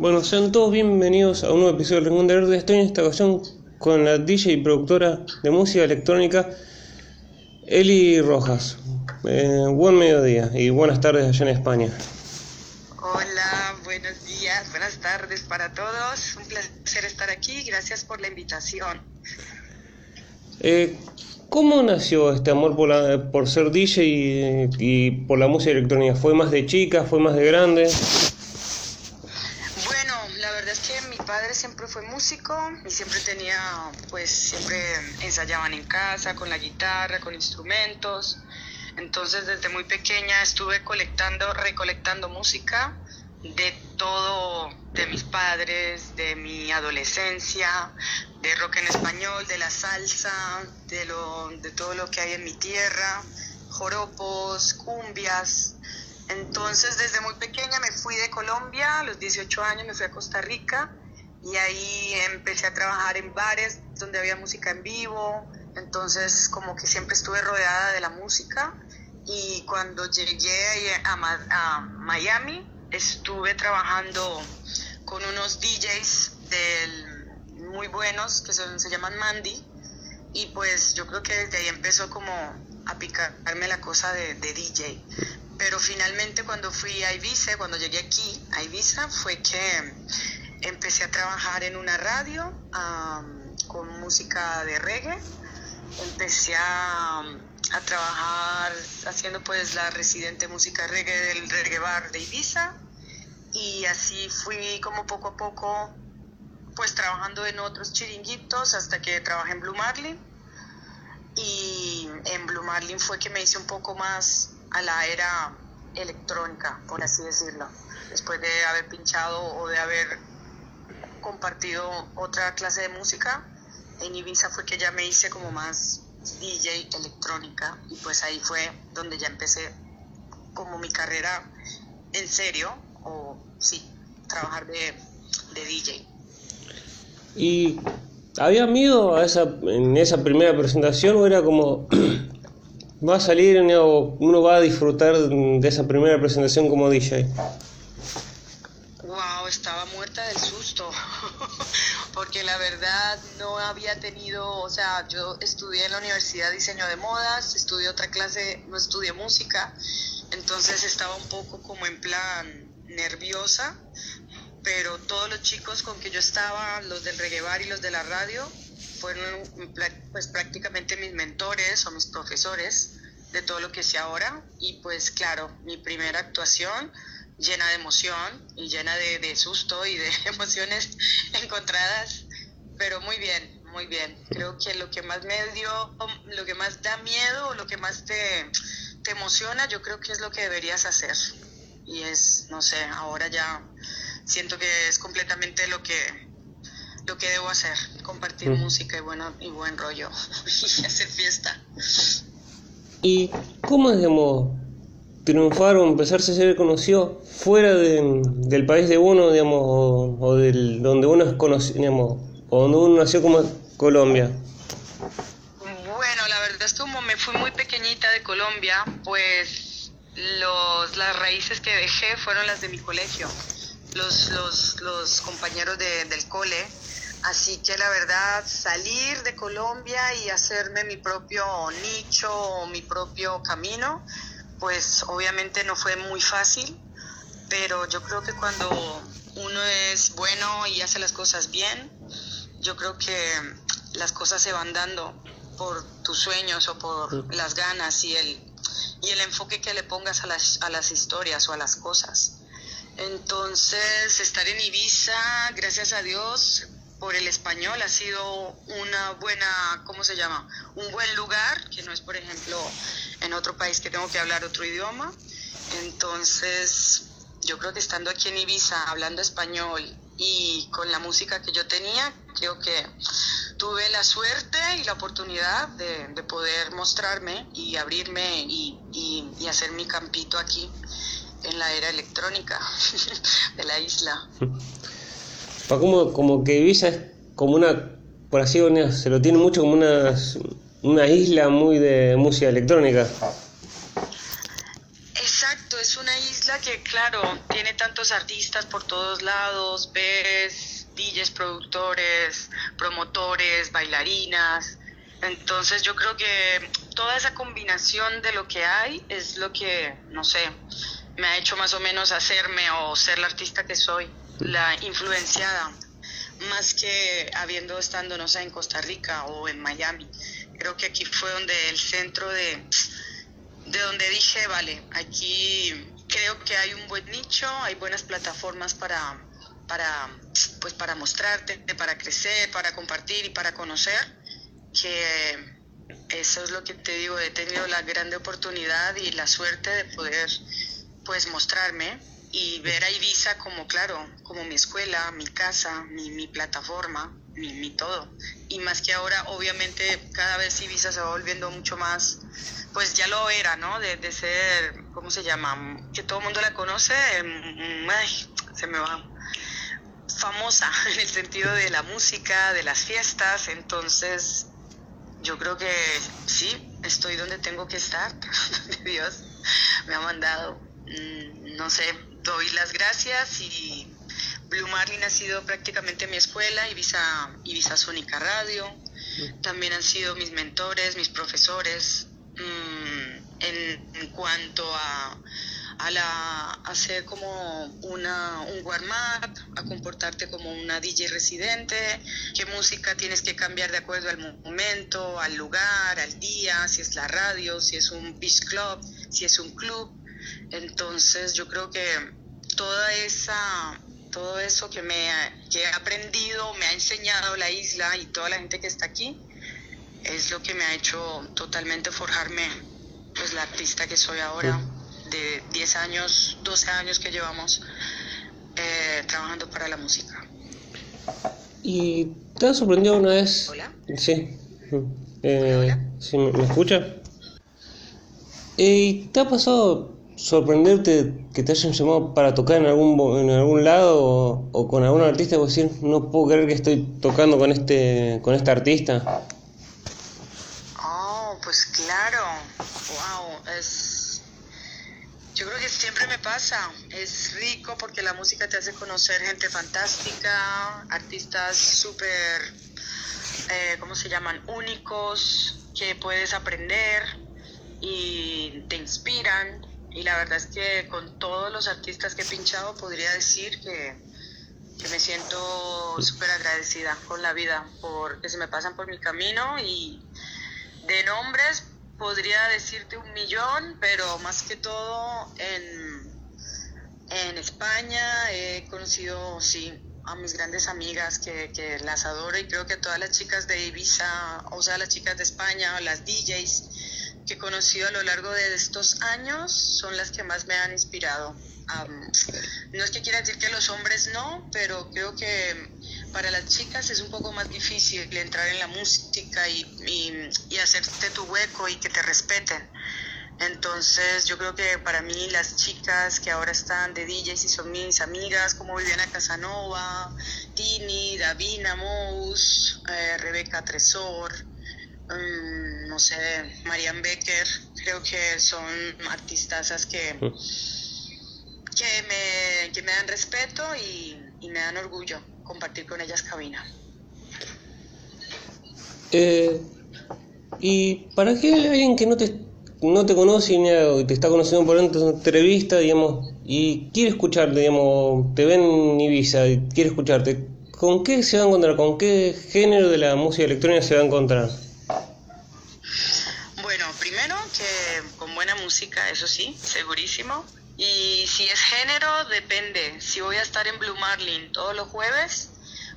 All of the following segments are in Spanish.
Bueno, sean todos bienvenidos a un nuevo episodio de Rincón de Verde. Estoy en esta ocasión con la DJ y productora de música electrónica Eli Rojas. Eh, buen mediodía y buenas tardes allá en España. Hola, buenos días, buenas tardes para todos. Un placer estar aquí. Gracias por la invitación. Eh, ¿Cómo nació este amor por, la- por ser DJ y, y por la música electrónica? ¿Fue más de chica? ¿Fue más de grande? Bueno, la verdad es que mi padre siempre fue músico y siempre tenía, pues siempre ensayaban en casa con la guitarra, con instrumentos. Entonces desde muy pequeña estuve colectando, recolectando música de todo, de mis padres, de mi adolescencia, de rock en español, de la salsa, de, lo, de todo lo que hay en mi tierra, joropos, cumbias. Entonces, desde muy pequeña me fui de Colombia, a los 18 años me fui a Costa Rica y ahí empecé a trabajar en bares donde había música en vivo. Entonces, como que siempre estuve rodeada de la música y cuando llegué a, Ma- a Miami, estuve trabajando con unos DJs del, muy buenos que son- se llaman Mandy y pues yo creo que desde ahí empezó como a picarme la cosa de, de DJ. Pero finalmente cuando fui a Ibiza, cuando llegué aquí a Ibiza, fue que empecé a trabajar en una radio con música de reggae. Empecé a, a trabajar haciendo pues la residente música reggae del reggae bar de Ibiza. Y así fui como poco a poco pues trabajando en otros chiringuitos hasta que trabajé en Blue Marlin y en Blue Marlin fue que me hice un poco más a la era electrónica, por así decirlo, después de haber pinchado o de haber compartido otra clase de música, en Ibiza fue que ya me hice como más DJ electrónica y pues ahí fue donde ya empecé como mi carrera en serio, o sí, trabajar de, de DJ. ¿Y había miedo a esa, en esa primera presentación o era como va a salir o uno va a disfrutar de esa primera presentación como DJ? Wow, estaba muerta del susto, porque la verdad no había tenido, o sea, yo estudié en la Universidad Diseño de Modas, estudié otra clase, no estudié música, entonces estaba un poco como en plan nerviosa, pero todos los chicos con que yo estaba, los del reggae bar y los de la radio, fueron pues prácticamente mis mentores o mis profesores de todo lo que sé ahora. Y pues claro, mi primera actuación llena de emoción y llena de, de susto y de emociones encontradas, pero muy bien, muy bien. Creo que lo que más me dio, lo que más da miedo, lo que más te, te emociona, yo creo que es lo que deberías hacer. Y es, no sé, ahora ya siento que es completamente lo que lo que debo hacer, compartir Mm. música y bueno y buen rollo y hacer fiesta. ¿Y cómo es, digamos, triunfar o empezarse a ser conocido fuera de- del país de uno, digamos, o, del, donde uno es conocido, digamos, o donde uno nació como Colombia? Bueno, la verdad es como me fui muy pequeñita de Colombia, pues los, las raíces que dejé fueron las de mi colegio, los, los, los compañeros de- del cole. Así que la verdad, salir de Colombia y hacerme mi propio nicho, mi propio camino, pues obviamente no fue muy fácil, pero yo creo que cuando uno es bueno y hace las cosas bien, yo creo que las cosas se van dando por tus sueños o por las ganas y el, y el enfoque que le pongas a las, a las historias o a las cosas. Entonces, estar en Ibiza, gracias a Dios, por el español ha sido una buena, ¿cómo se llama? Un buen lugar, que no es, por ejemplo, en otro país que tengo que hablar otro idioma. Entonces, yo creo que estando aquí en Ibiza, hablando español y con la música que yo tenía, creo que tuve la suerte y la oportunidad de, de poder mostrarme y abrirme y, y- hacer mi campito aquí en la era electrónica de la isla. Como, como que Ibiza es como una, por así se lo tiene mucho como una, una isla muy de música electrónica. Exacto, es una isla que, claro, tiene tantos artistas por todos lados, ves DJs, productores, promotores, bailarinas. Entonces yo creo que toda esa combinación de lo que hay es lo que, no sé, me ha hecho más o menos hacerme o ser la artista que soy, la influenciada, más que habiendo estando, no sé, en Costa Rica o en Miami. Creo que aquí fue donde el centro de, de donde dije, vale, aquí creo que hay un buen nicho, hay buenas plataformas para, para, pues para mostrarte, para crecer, para compartir y para conocer, que eso es lo que te digo, he tenido la grande oportunidad y la suerte de poder pues mostrarme y ver a Ibiza como, claro, como mi escuela, mi casa, mi, mi plataforma, mi, mi, todo. Y más que ahora, obviamente, cada vez Ibiza se va volviendo mucho más, pues ya lo era, ¿no? De, de ser, ¿cómo se llama? Que todo el mundo la conoce, em, ay, se me va. Famosa en el sentido de la música, de las fiestas, entonces yo creo que sí, estoy donde tengo que estar, Dios me ha mandado. Mm, no sé, doy las gracias y Blue Marlin ha sido prácticamente mi escuela, Ibiza, Ibiza Sónica Radio, también han sido mis mentores, mis profesores, mm, en, en cuanto a a, la, hacer como una, un warm-up, a comportarte como una DJ residente, qué música tienes que cambiar de acuerdo al momento, al lugar, al día, si es la radio, si es un beach club, si es un club. Entonces yo creo que toda esa todo eso que me que he aprendido, me ha enseñado la isla y toda la gente que está aquí es lo que me ha hecho totalmente forjarme pues la artista que soy ahora de 10 años, 12 años que llevamos eh, trabajando para la música. ¿Y te has sorprendido una vez? Hola. Sí. Eh, ¿sí, ¿Me escucha? ¿Y te ha pasado sorprenderte que te hayan llamado para tocar en algún en algún lado o, con algún artista y decir no puedo creer que estoy tocando con este con este artista oh pues claro wow es yo creo que siempre me pasa. Es rico porque la música te hace conocer gente fantástica, artistas súper, eh, ¿cómo se llaman? Únicos, que puedes aprender y te inspiran. Y la verdad es que con todos los artistas que he pinchado podría decir que, que me siento súper agradecida con la vida porque se me pasan por mi camino y de nombres podría decirte un millón, pero más que todo en, en España he conocido, sí, a mis grandes amigas que, que, las adoro y creo que todas las chicas de Ibiza, o sea, las chicas de España, las DJs que he conocido a lo largo de estos años son las que más me han inspirado. no es que quiera decir que los hombres no, pero creo que para las chicas es un poco más difícil entrar en la música y, y, hacerte tu hueco y que te respeten. Entonces yo creo que para mí las chicas que ahora están de DJs y son mis amigas, como Viviana Casanova, Tini, Davina Mous, eh, Rebeca Tresor, um, no sé, Marian Becker, creo que son artistas que, que, me, que me dan respeto y, y me dan orgullo compartir con ellas cabina. Eh, y para qué alguien que no te, no te conoce ni te está conociendo por una entrevista, digamos, y quiere escucharte, digamos, te ven en Ibiza y quiere escucharte, ¿con qué se va a encontrar? ¿Con qué género de la música electrónica se va a encontrar? Bueno, primero que con buena música, eso sí, segurísimo. Y si es género, depende. Si voy a estar en Blue Marlin todos los jueves,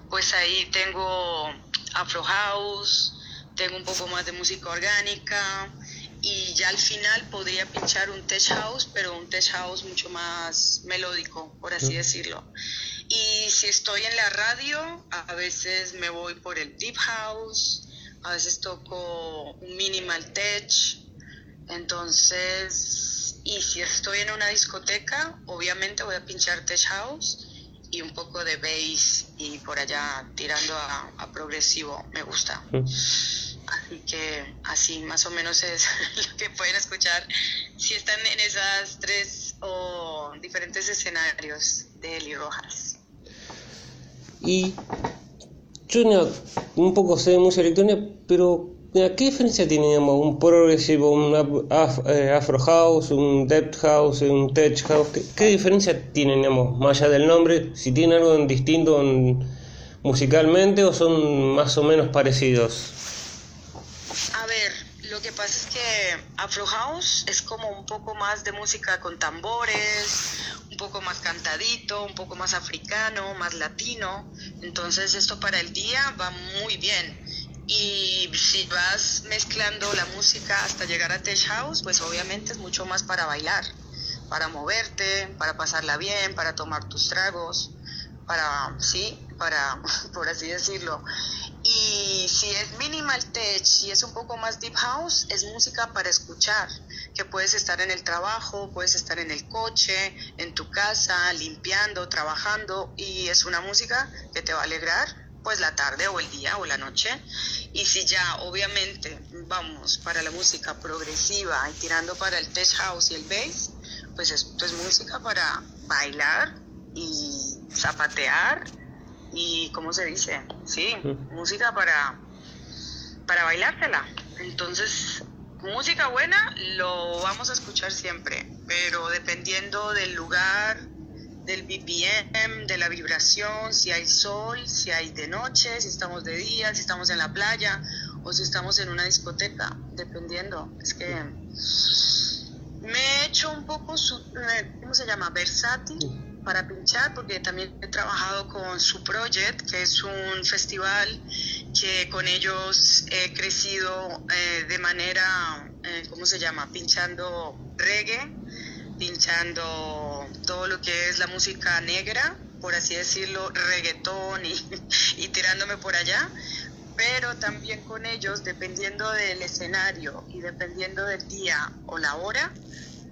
pues ahí tengo Afro House, tengo un poco más de música orgánica y ya al final podría pinchar un tech house, pero un tech house mucho más melódico, por así decirlo. Y si estoy en la radio, a veces me voy por el deep house, a veces toco un minimal tech. Entonces, y si estoy en una discoteca, obviamente voy a pinchar tech house y un poco de bass y por allá tirando a, progresivo, me gusta. Mm. Así que así más o menos es lo que pueden escuchar si están en esas tres o diferentes escenarios de Eli Rojas. Y yo un poco sé de música electrónica, pero ¿qué diferencia tiene un progressive, un eh, afro house, un depth house, un tech house? ¿Qué, diferencia digamos, más allá del nombre? Si tienen algo distinto musicalmente o son más o menos parecidos. A ver, lo que pasa es que Afro House es como un poco más de música con tambores, un poco más cantadito, un poco más africano, más latino. Entonces esto para el día va muy bien. Y si vas mezclando la música hasta llegar a Tech House, pues obviamente es mucho más para bailar, para moverte, para pasarla bien, para tomar tus tragos, para, sí, para, por así decirlo. Y si es minimal tech y es un poco más deep house, es música para escuchar, que puedes estar en el trabajo, puedes estar en el coche, en tu casa, limpiando, trabajando, y es una música que te va a alegrar pues la tarde o el día o la noche. Y si ya obviamente vamos para la música progresiva y tirando para el tech house y el bass, pues esto es música para bailar y zapatear y, ¿cómo se dice? Sí, música para, para bailártela. Entonces, música buena lo vamos a escuchar siempre, pero dependiendo del lugar, del BPM, de la vibración, si hay sol, si hay de noche, si estamos de día, si estamos en la playa o si estamos en una discoteca, dependiendo. Es que me he hecho un poco, ¿cómo se llama? Versátil para pinchar, porque también he trabajado con su Project, que es un festival que con ellos he crecido eh, de manera, eh, ¿cómo se llama? Pinchando reggae pinchando todo lo que es la música negra, por así decirlo, reggaetón y, y tirándome por allá, pero también con ellos, dependiendo del escenario y dependiendo del día o la hora,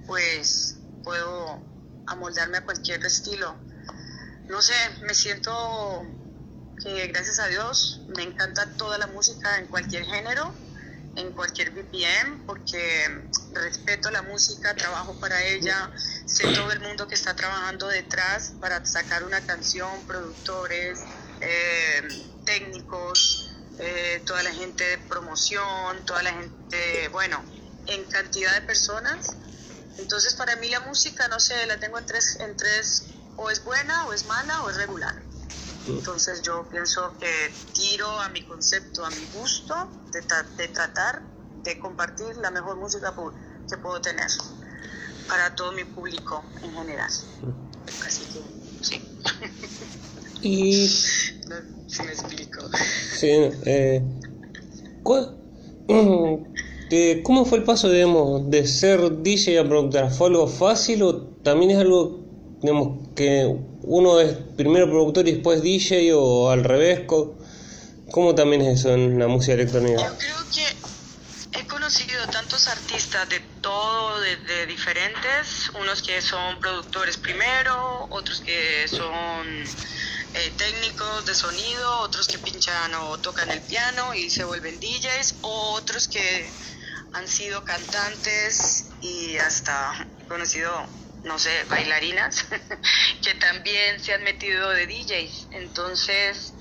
pues puedo amoldarme a cualquier estilo. No sé, me siento que gracias a Dios me encanta toda la música en cualquier género en cualquier BPM porque respeto la música, trabajo para ella, sé todo el mundo que está trabajando detrás para sacar una canción, productores, eh, técnicos, eh, toda la gente de promoción, toda la gente, bueno, en cantidad de personas. Entonces para mí la música, no sé, la tengo en tres, en tres, o es buena, o es mala, o es regular. Entonces yo pienso que tiro a mi concepto, a mi gusto, de, de tratar de compartir la mejor música que puedo tener para todo mi público en general. Así que sí. Y... si me explico. Sí, eh, ¿Cómo fue el paso, digamos, de ser DJ a productor? ¿Fue algo fácil o también es algo, digamos, que uno es primero productor y después DJ o al revés? ¿Cómo también es eso en la música electrónica? Yo creo que he conocido tantos artistas de todo, de, diferentes, unos que son productores primero, otros que son eh, técnicos de sonido, otros que pinchan o tocan el piano y se vuelven DJs, otros que han sido cantantes y hasta conocido no sé, bailarinas, que también se han metido de DJs. Entonces,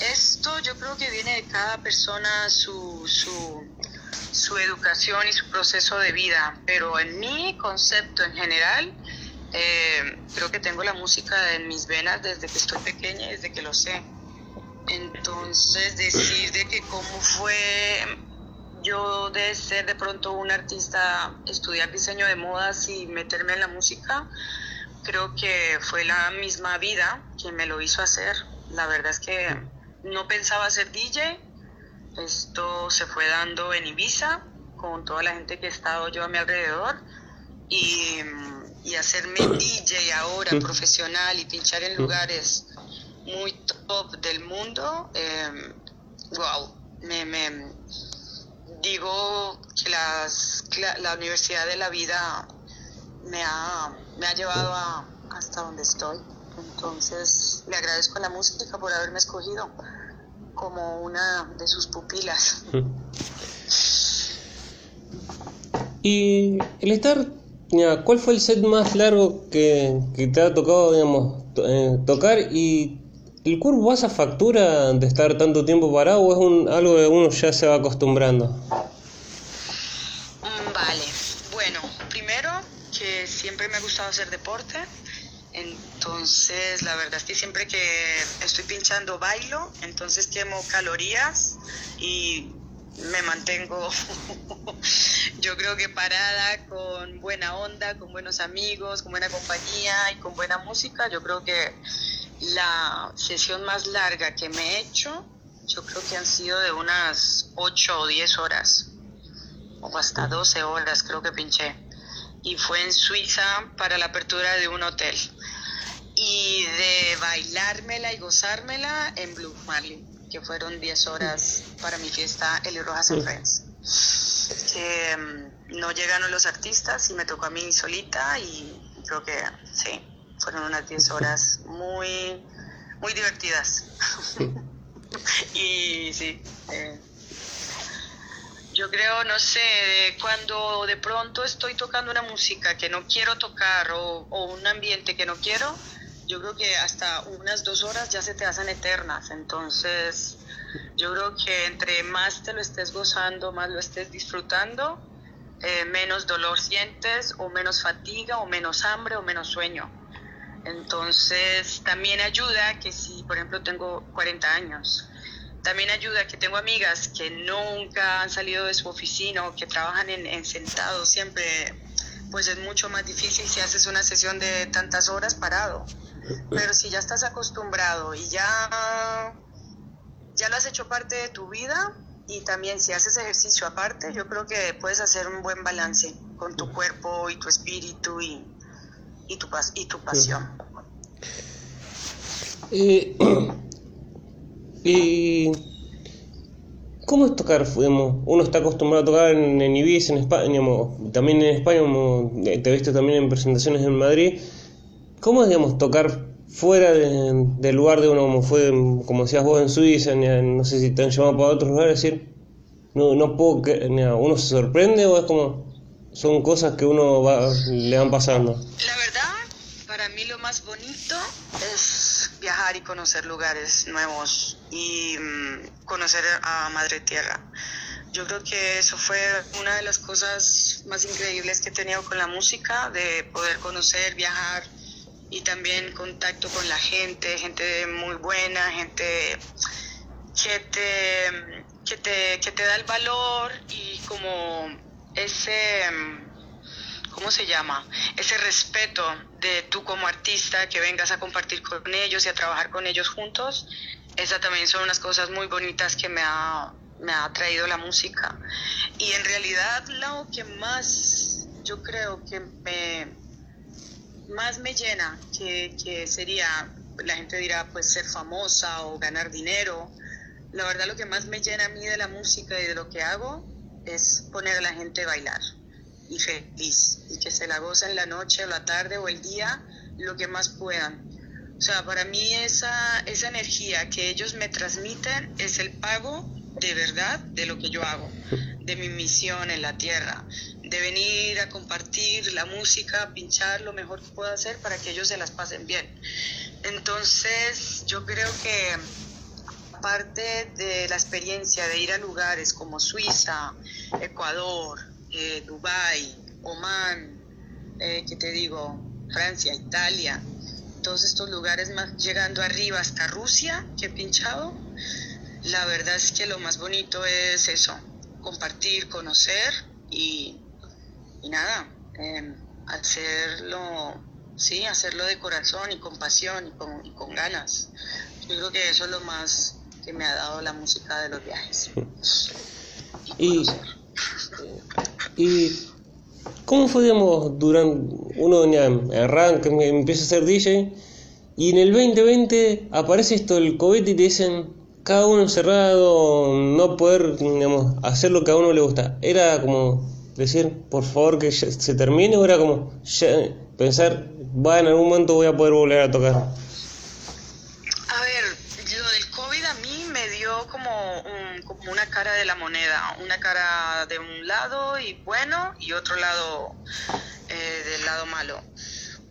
esto yo creo que viene de cada persona su, su, educación y su proceso de vida, pero en mi concepto en general, eh, creo que tengo la música en mis venas desde que estoy pequeña, desde que lo sé. Entonces, decir de que cómo fue yo de ser de pronto un artista, estudiar diseño de modas y meterme en la música, creo que fue la misma vida que me lo hizo hacer. La verdad es que no pensaba ser DJ, esto se fue dando en Ibiza con toda la gente que he estado yo a mi alrededor y, y hacerme DJ ahora profesional y pinchar en lugares muy top del mundo, wow, eh, me, me digo que las, la Universidad de la Vida me ha, me ha llevado a, hasta donde estoy. Entonces le agradezco a la música por haberme escogido como una de sus pupilas. Y el estar ¿cuál fue el set más largo que, te ha tocado, digamos, eh, tocar y el cuerpo pasa factura de estar tanto tiempo parado o es un, algo que uno ya se va acostumbrando? Mm, vale, bueno, primero que siempre me ha gustado hacer deporte, entonces la verdad es que siempre que estoy pinchando bailo, entonces quemo calorías y me mantengo, yo creo que parada, con buena onda, con buenos amigos, con buena compañía y con buena música. Yo creo que la sesión más larga que me he hecho, yo creo que han sido de unas 8 o 10 horas, o hasta 12 horas creo que pinché. Y fue en Suiza para la apertura de un hotel. Y de bailármela y gozármela en Blue Marley que fueron 10 horas para mi fiesta Eli Rojas and Friends. Que mm, no llegaron los artistas y me tocó a mí solita y creo que sí, fueron unas 10 horas muy, muy divertidas. y sí, eh, yo creo, no sé, cuando de pronto estoy tocando una música que no quiero tocar o, o un ambiente que no quiero, yo creo que hasta unas dos horas ya se te hacen eternas. Entonces, yo creo que entre más te lo estés gozando, más lo estés disfrutando, eh, menos dolor sientes o menos fatiga o menos hambre o menos sueño. Entonces, también ayuda que si, por ejemplo, tengo 40 años, también ayuda que tengo amigas que nunca han salido de su oficina o que trabajan en, en sentado siempre, pues es mucho más difícil si haces una sesión de tantas horas parado. Pero si ya estás acostumbrado y ya, ya lo has hecho parte de tu vida y también si haces ejercicio aparte, yo creo que puedes hacer un buen balance con tu cuerpo y tu espíritu y, y, tu, y tu pasión. Y, y, ¿Cómo es tocar? Uno está acostumbrado a tocar en, en Ibiza, en España, también en España, te he visto también en presentaciones en Madrid. ¿Cómo es, digamos, tocar fuera del lugar de uno, como fue, como decías vos en Suiza, no sé si te han llamado para otros lugares, decir, no, no puedo, que, uno se sorprende o es como, son cosas que uno va, le van pasando? La verdad, para mí lo más bonito es viajar y conocer lugares nuevos y mm, conocer a Madre Tierra. Yo creo que eso fue una de las cosas más increíbles que he tenido con la música, de poder conocer, viajar, y también contacto con la gente, gente muy buena, gente que te, que te, que te da el valor y como ese, ¿cómo se llama? Ese respeto de tú como artista, que vengas a compartir con ellos y a trabajar con ellos juntos. Esas también son unas cosas muy bonitas que me ha, me ha traído la música. Y en realidad lo que más yo creo que me, más me llena, que, que sería, la gente dirá, pues ser famosa o ganar dinero. La verdad lo que más me llena a mí de la música y de lo que hago es poner a la gente a bailar y feliz y que se la gocen la noche o la tarde o el día lo que más puedan. O sea, para mí esa, esa energía que ellos me transmiten es el pago de verdad de lo que yo hago, de mi misión en la tierra, de venir a compartir la música, pinchar lo mejor que pueda hacer para que ellos se las pasen bien. Entonces, yo creo que aparte de la experiencia de ir a lugares como Suiza, Ecuador, eh, Dubái, Oman, eh, ¿qué te digo? Francia, Italia, todos estos lugares más llegando arriba hasta Rusia que he pinchado, la verdad es que lo más bonito es eso, compartir, conocer y y nada, em, hacerlo, sí, hacerlo de corazón y con pasión y con, y con ganas. Yo creo que eso es lo más que me ha dado la música de los viajes. Y, y ¿cómo fue, digamos, durante uno arranca, empieza a ser DJ y en el 2020 aparece esto del COVID y te dicen cada uno encerrado, no poder, digamos, hacer lo que a uno le gusta. Era como decir, por favor, que se termine, o era como pensar, va, en algún momento voy a poder volver a tocar? A ver, lo del COVID a mí me dio como, como una cara de la moneda, una cara de un lado y bueno, y otro lado del lado malo.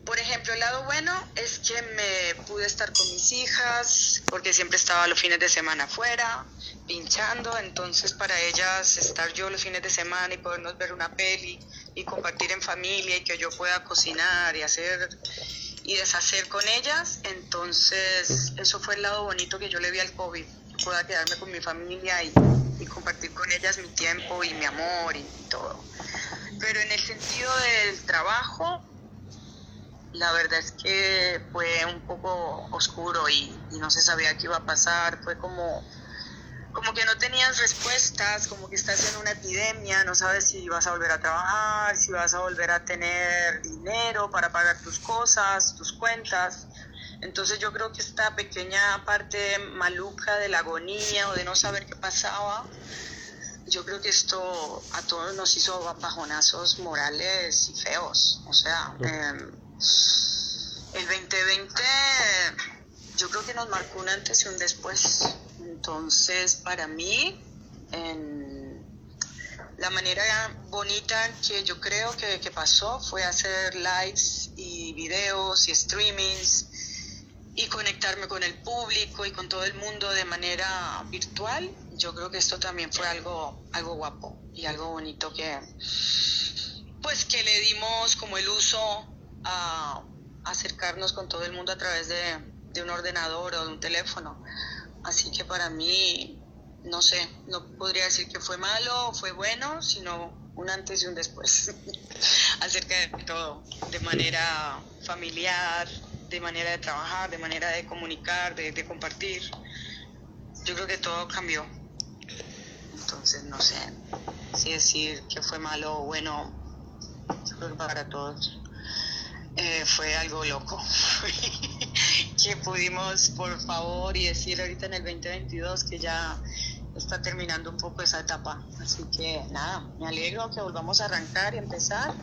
Por ejemplo, el lado bueno es que me pude estar con mis hijas, porque siempre estaba los fines de semana afuera, pinchando, entonces para ellas estar yo los fines de semana y podernos ver una peli y compartir en familia y que yo pueda cocinar y hacer y deshacer con ellas, entonces eso fue el lado bonito que yo le vi al COVID, pueda quedarme con mi familia y, y compartir con ellas mi tiempo y mi amor y todo. Pero en el sentido del trabajo, la verdad es que fue un poco oscuro y, no se sabía qué iba a pasar, fue como, como que no tenías respuestas, como que estás en una epidemia, no sabes si vas a volver a trabajar, si vas a volver a tener dinero para pagar tus cosas, tus cuentas. Entonces yo creo que esta pequeña parte maluca de la agonía o de no saber qué pasaba, yo creo que esto a todos nos hizo bajonazos morales y feos. O sea, eh, el 2020 yo creo que nos marcó un antes y un después. Entonces, para mí, la manera bonita que yo creo que, que, pasó fue hacer lives y videos y streamings y conectarme con el público y con todo el mundo de manera virtual. Yo creo que esto también fue algo, algo guapo y algo bonito que, pues, que le dimos como el uso a acercarnos con todo el mundo a través de, un ordenador o de un teléfono. Así que para mí, no sé, no podría decir que fue malo o fue bueno, sino un antes y un después acerca de todo, de manera familiar, de manera de trabajar, de manera de comunicar, de, de compartir. Yo creo que todo cambió. Entonces, no sé si decir que fue malo o bueno, yo creo que para todos. Eh, fue algo loco. que pudimos, por favor, y decir ahorita en el 2022 que ya está terminando un poco esa etapa. Así que nada, me alegro que volvamos a arrancar y empezar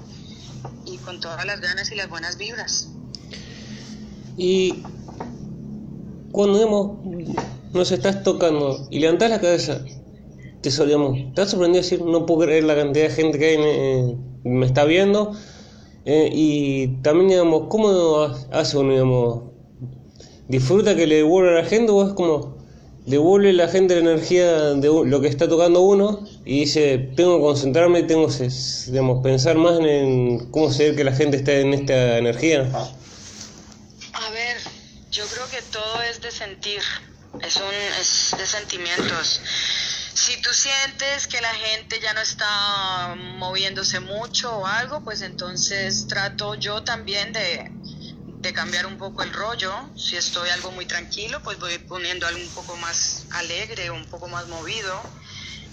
y con todas las ganas y las buenas vibras. Y cuando digamos, nos estás tocando y levantás la cabeza, te solíamos, te has sorprendido decir, no puedo creer la cantidad de gente que hay, eh, me está viendo eh, y también, digamos, ¿cómo hace uno, digamos? ¿Disfruta que le devuelva a la gente o es como devuelve la gente la energía de lo que está tocando uno y dice, tengo que concentrarme, tengo que digamos, pensar más en cómo hacer que la gente esté en esta energía? Yo creo que todo es de sentir, es, un, es de sentimientos si tú sientes que la gente ya no está moviéndose mucho o algo, pues entonces trato yo también de, cambiar un poco el rollo. Si estoy algo muy tranquilo, pues voy poniendo algo un poco más alegre, un poco más movido,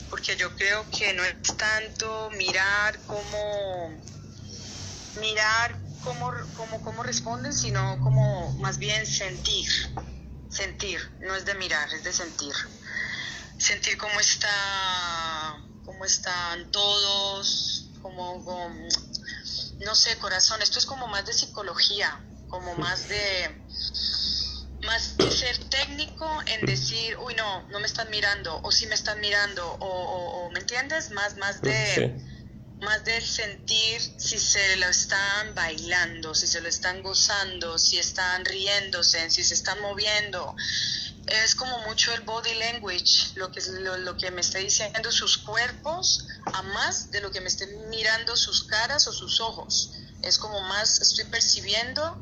porque yo creo que no es tanto mirar cómo mirar cómo, cómo, cómo responden, sino como más bien sentir, sentir, no es de mirar, es de sentir. Sentir cómo está, cómo están todos, como, no sé, corazón, esto es como más de psicología, como más de, más que ser técnico en decir, uy, no, no me están mirando, o sí me están mirando, o, ¿me entiendes? Más, más de... más de sentir si se lo están bailando, si se lo están gozando, si están riéndose, si se están moviendo, es como mucho el body language, lo que, lo, que me está diciendo sus cuerpos, a más de lo que me esté mirando sus caras o sus ojos. Es como más estoy percibiendo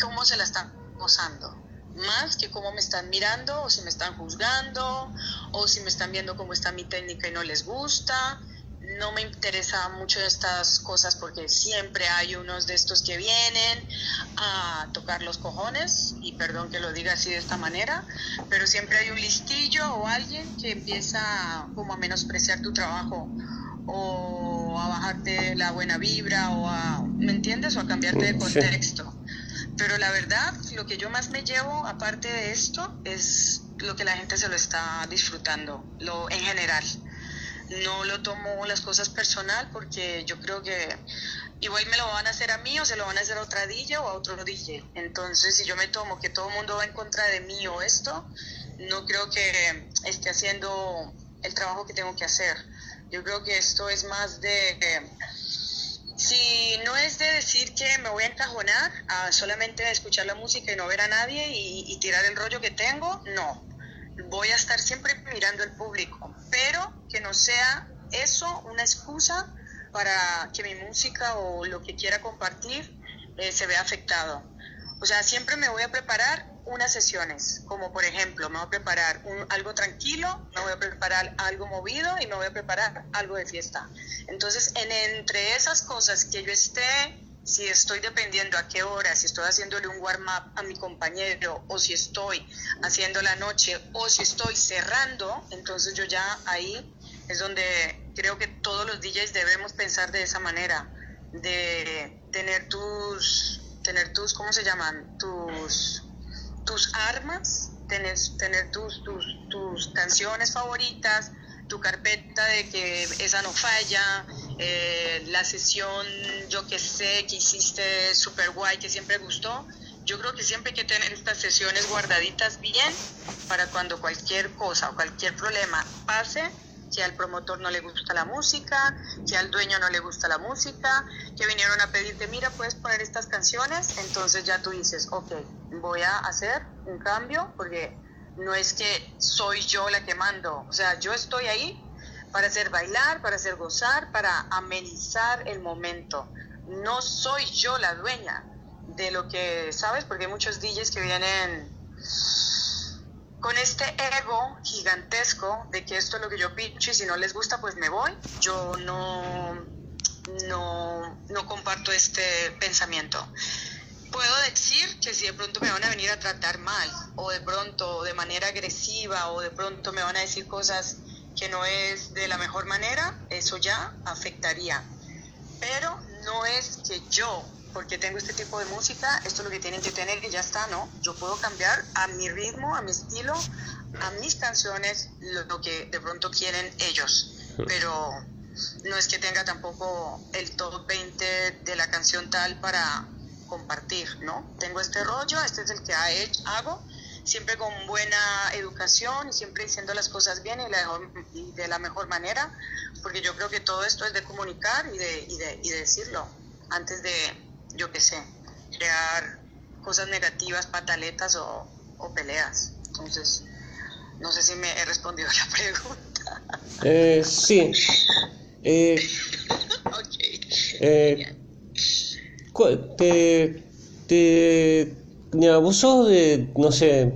cómo se la están gozando, más que cómo me están mirando o si me están juzgando o si me están viendo cómo está mi técnica y no les gusta no me interesa mucho estas cosas porque siempre hay unos de estos que vienen a tocar los cojones, y perdón que lo diga así de esta manera, pero siempre hay un listillo o alguien que empieza como a menospreciar tu trabajo o a bajarte la buena vibra o a, ¿me entiendes? O a cambiarte de contexto. Pero la verdad, lo que yo más me llevo aparte de esto es lo que la gente se lo está disfrutando, lo en general no lo tomo las cosas personal porque yo creo que igual me lo van a hacer a mí o se lo van a hacer a otra DJ o a otro DJ. Entonces, si yo me tomo que todo el mundo va en contra de mí o esto, no creo que esté haciendo el trabajo que tengo que hacer. Yo creo que esto es más de Si no es de decir que me voy a encajonar a solamente escuchar la música y no ver a nadie y, y tirar el rollo que tengo, no. Voy a estar siempre mirando el público, pero que no sea eso una excusa para que mi música o lo que quiera compartir eh, se vea afectado. O sea, siempre me voy a preparar unas sesiones, como por ejemplo, me voy a preparar un, algo tranquilo, me voy a preparar algo movido y me voy a preparar algo de fiesta. Entonces, en, entre esas cosas que yo esté, si estoy dependiendo a qué hora, si estoy haciéndole un warm-up a mi compañero, o si estoy haciendo la noche, o si estoy cerrando, entonces yo ya ahí es donde creo que todos los DJs debemos pensar de esa manera, de tener tus, tener tus, ¿cómo se llaman? Tus, tus armas, tener, tener tus, tus, tus canciones favoritas, tu carpeta de que esa no falla, eh, la sesión, yo que sé, que hiciste super guay, que siempre gustó. Yo creo que siempre hay que tener estas sesiones guardaditas bien para cuando cualquier cosa o cualquier problema pase, que al promotor no le gusta la música, que al dueño no le gusta la música, que vinieron a pedirte, mira, puedes poner estas canciones, entonces ya tú dices, ok, voy a hacer un cambio porque no es que soy yo la que mando, o sea, yo estoy ahí para hacer bailar, para hacer gozar, para amenizar el momento. No soy yo la dueña de lo que, ¿sabes? Porque hay muchos DJs que vienen con este ego gigantesco de que esto es lo que yo pincho y si no les gusta pues me voy, yo no, no, no comparto este pensamiento. Puedo decir que si de pronto me van a venir a tratar mal o de pronto de manera agresiva o de pronto me van a decir cosas que no es de la mejor manera, eso ya afectaría. Pero no es que yo porque tengo este tipo de música, esto es lo que tienen que tener y ya está, ¿no? Yo puedo cambiar a mi ritmo, a mi estilo, a mis canciones, lo, que de pronto quieren ellos, pero no es que tenga tampoco el top 20 de la canción tal para compartir, ¿no? Tengo este rollo, este es el que hago, siempre con buena educación y siempre diciendo las cosas bien y, y de la mejor manera, porque yo creo que todo esto es de comunicar y de, y de, y de decirlo antes de, yo qué sé, crear cosas negativas, pataletas o, peleas. Entonces, no sé si me he respondido a la pregunta. Eh, sí. Eh, eh, te, te, vos sos de, no sé,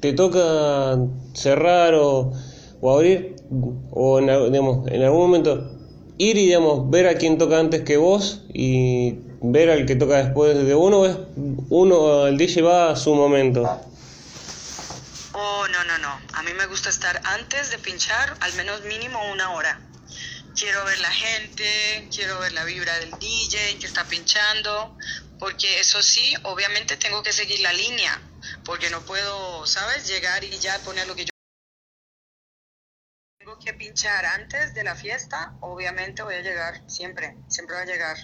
te toca cerrar o, o abrir, o en, digamos, en algún momento ir y digamos, ver a quién toca antes que vos y ver al que toca después de uno es uno el DJ va a su momento. Oh no no no. A mí me gusta estar antes de pinchar al menos mínimo una hora. Quiero ver la gente quiero ver la vibra del DJ que está pinchando porque eso sí obviamente tengo que seguir la línea porque no puedo sabes llegar y ya poner lo que yo que pinchar antes de la fiesta, obviamente voy a llegar, siempre, siempre voy a llegar.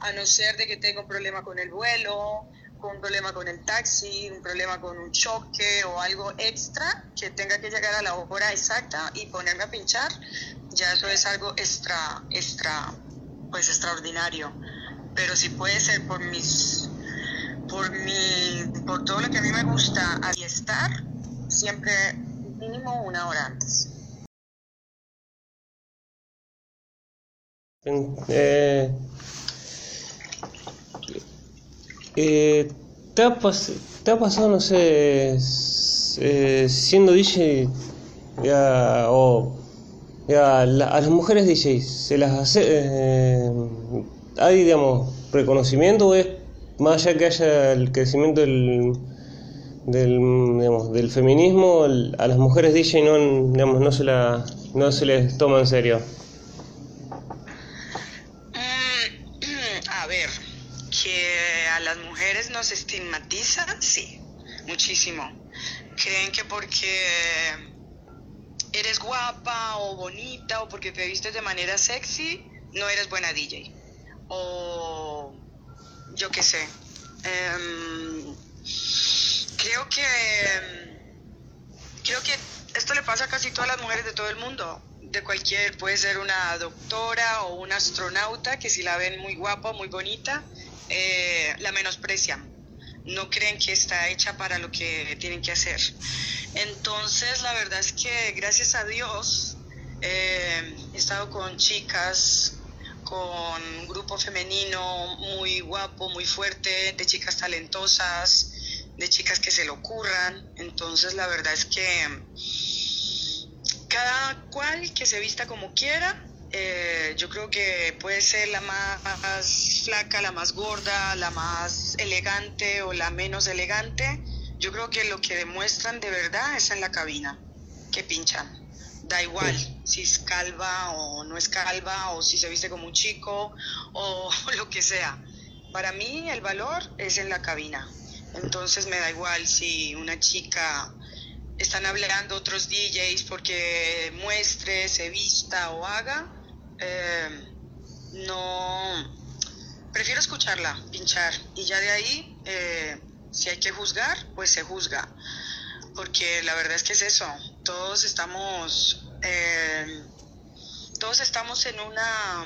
A no ser de que tenga un problema con el vuelo, un problema con el taxi, un problema con un choque o algo extra, que tenga que llegar a la hora exacta y ponerme a pinchar, ya eso es algo extra, extra, pues extraordinario. Pero si puede ser por mis, por mi, por todo lo que a mí me gusta estar, siempre mínimo una hora antes. Eh, eh, ¿te, ha ¿te, ha pasado, no sé, eh, siendo DJ ya, o ya, a las mujeres DJ, se las hace, eh, hay, digamos, reconocimiento o es más allá que haya el crecimiento del, del, digamos, del feminismo, a las mujeres DJ no, digamos, no, se la, no se les toma en serio? Nos estigmatizan, sí, muchísimo. Creen que porque eres guapa o bonita o porque te vistes de manera sexy, no eres buena DJ. O yo qué sé. Em, creo que creo que esto le pasa a casi todas las mujeres de todo el mundo de cualquier, puede ser una doctora o un astronauta que si la ven muy guapa, muy bonita, eh, la menosprecian. No creen que está hecha para lo que tienen que hacer. Entonces, la verdad es que gracias a Dios eh, he estado con chicas, con un grupo femenino muy guapo, muy fuerte, de chicas talentosas, de chicas que se lo ocurran. Entonces, la verdad es que cada cual que se vista como quiera. Eh, yo creo que puede ser la más flaca, la más gorda, la más elegante o la menos elegante. Yo creo que lo que demuestran de verdad es en la cabina, que pinchan. Da igual si es calva o no es calva, o si se viste como un chico, o lo que sea. Para mí el valor es en la cabina. Entonces me da igual si una chica están hablando otros DJs porque muestre, se vista o haga, eh, no, prefiero escucharla, pinchar y ya de ahí, eh, si hay que juzgar, pues se juzga, porque la verdad es que es eso, todos estamos, eh, todos estamos en una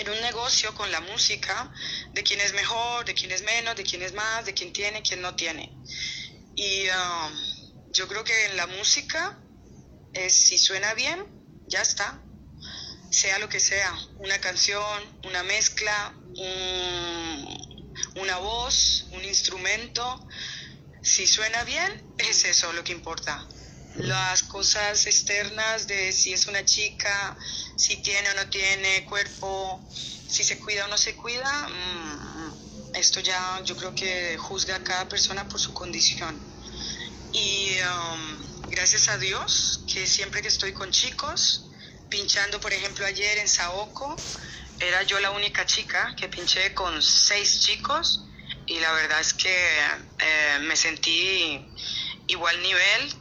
en un negocio con la música de quién es mejor, de quién es menos, de quién es más, de quién tiene, quién no tiene. Y um, yo creo que en la música, es, si suena bien, ya está. Sea lo que sea, una canción, una mezcla, una voz, un instrumento, si suena bien, es eso lo que importa. Las cosas externas de si es una chica, si tiene o no tiene cuerpo, si se cuida o no se cuida, mm, esto ya yo creo que juzga a cada persona por su condición. Y um, gracias a Dios que siempre que estoy con chicos, pinchando, por ejemplo, ayer en Saoco, era yo la única chica que pinché con seis chicos y la verdad es que eh, me sentí igual nivel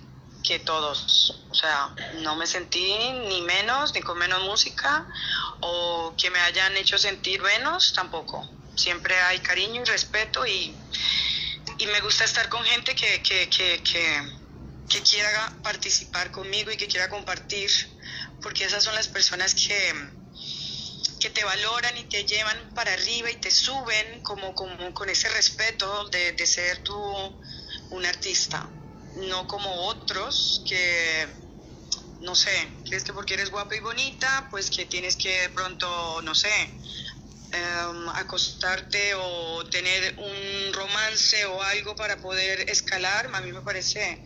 que todos. O sea, no me sentí ni menos, ni con menos música, o que me hayan hecho sentir menos, tampoco. Siempre hay cariño y respeto y y me gusta estar con gente que, que, que, que, quiera participar conmigo y que quiera compartir, porque esas son las personas que, que te valoran y te llevan para arriba y te suben como, como con ese respeto de, de ser tú un artista, no como otros que, no sé, crees que porque eres guapa y bonita, pues que tienes que de pronto, no sé, Em, acostarte o tener un romance o algo para poder escalar, a mí me parece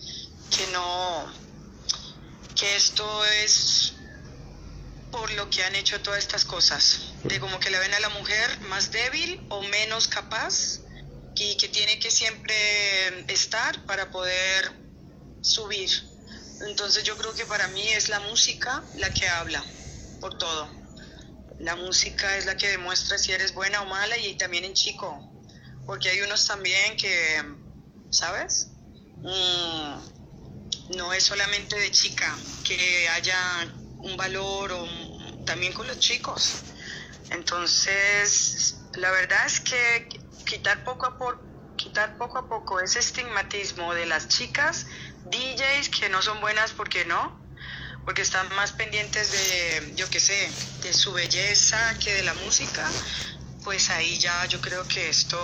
que no, que esto es por lo que han hecho todas estas cosas, de como que le ven a la mujer más débil o menos capaz y que tiene que siempre estar para poder subir. Entonces yo creo que para mí es la música la que habla por todo. La música es la que demuestra si eres buena o mala y también en chico, porque hay unos también que, ¿sabes? Mm, no es solamente de chica, que haya un valor o también con los chicos. Entonces, la verdad es que quitar poco a poco quitar poco a poco ese estigmatismo de las chicas DJs que no son buenas porque no, porque están más pendientes de, yo qué sé, de su belleza que de la música, pues ahí ya yo creo que esto,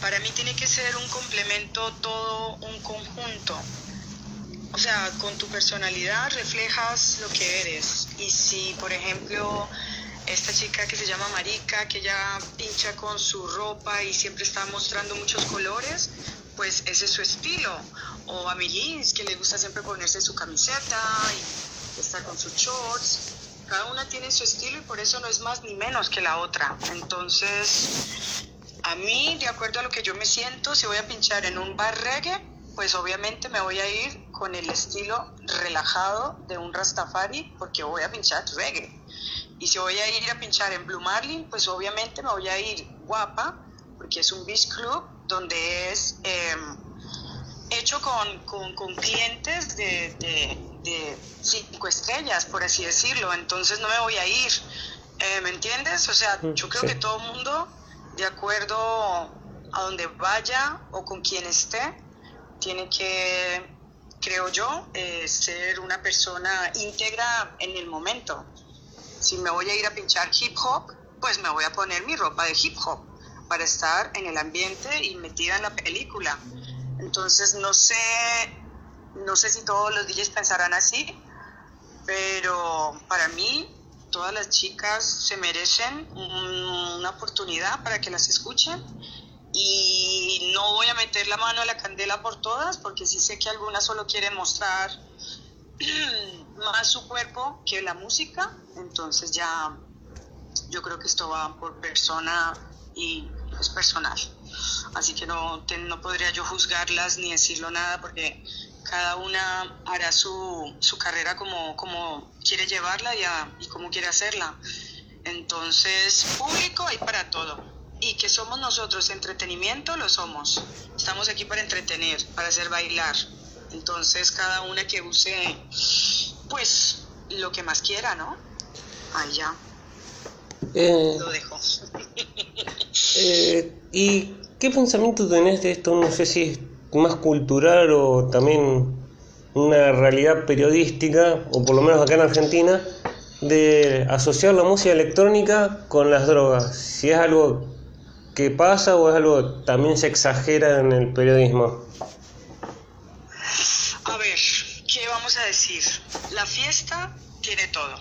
para mí tiene que ser un complemento, todo un conjunto. O sea, con tu personalidad reflejas lo que eres. Y si, por ejemplo, esta chica que se llama Marica, que ya pincha con su ropa y siempre está mostrando muchos colores, pues ese es su estilo. O a Milins, que le gusta siempre ponerse su camiseta y estar con sus shorts. Cada una tiene su estilo y por eso no es más ni menos que la otra. Entonces, a mí, de acuerdo a lo que yo me siento, si voy a pinchar en un bar reggae, pues obviamente me voy a ir con el estilo relajado de un Rastafari porque voy a pinchar reggae. Y si voy a ir a pinchar en Blue Marlin, pues obviamente me voy a ir guapa porque es un beach club donde es em, hecho con, con, clientes de, de, cinco estrellas, por así decirlo, entonces no me voy a ir, eh, ¿me entiendes? O sea, mm, yo creo que todo el mundo, de acuerdo a donde vaya o con quien esté, tiene que creo yo, eh, ser una persona íntegra en el momento. Si me voy a ir a pinchar hip hop, pues me voy a poner mi ropa de hip hop para estar en el ambiente y metida en la película. Entonces no sé, no sé si todos los DJs pensarán así, pero para mí todas las chicas se merecen una oportunidad para que las escuchen y no voy a meter la mano a la candela por todas porque sí sé que algunas solo quieren mostrar más su cuerpo que la música, entonces ya yo creo que esto va por persona y es personal. Así que no, no podría yo juzgarlas ni decirlo nada porque cada una hará su, su carrera como, como quiere llevarla y, y cómo quiere hacerla. Entonces, público hay para todo. Y que somos nosotros entretenimiento, lo somos. Estamos aquí para entretener, para hacer bailar. Entonces, cada una que use, pues, lo que más quiera, ¿no? Ahí ya. Eh, lo dejo. Eh, ¿Y qué pensamiento tenés de esto? No sé si es más cultural o también una realidad periodística, o por lo menos acá en Argentina, de asociar la música electrónica con las drogas. Si es algo que pasa o es algo también se exagera en el periodismo. A ver, ¿qué vamos a decir? La fiesta tiene todo.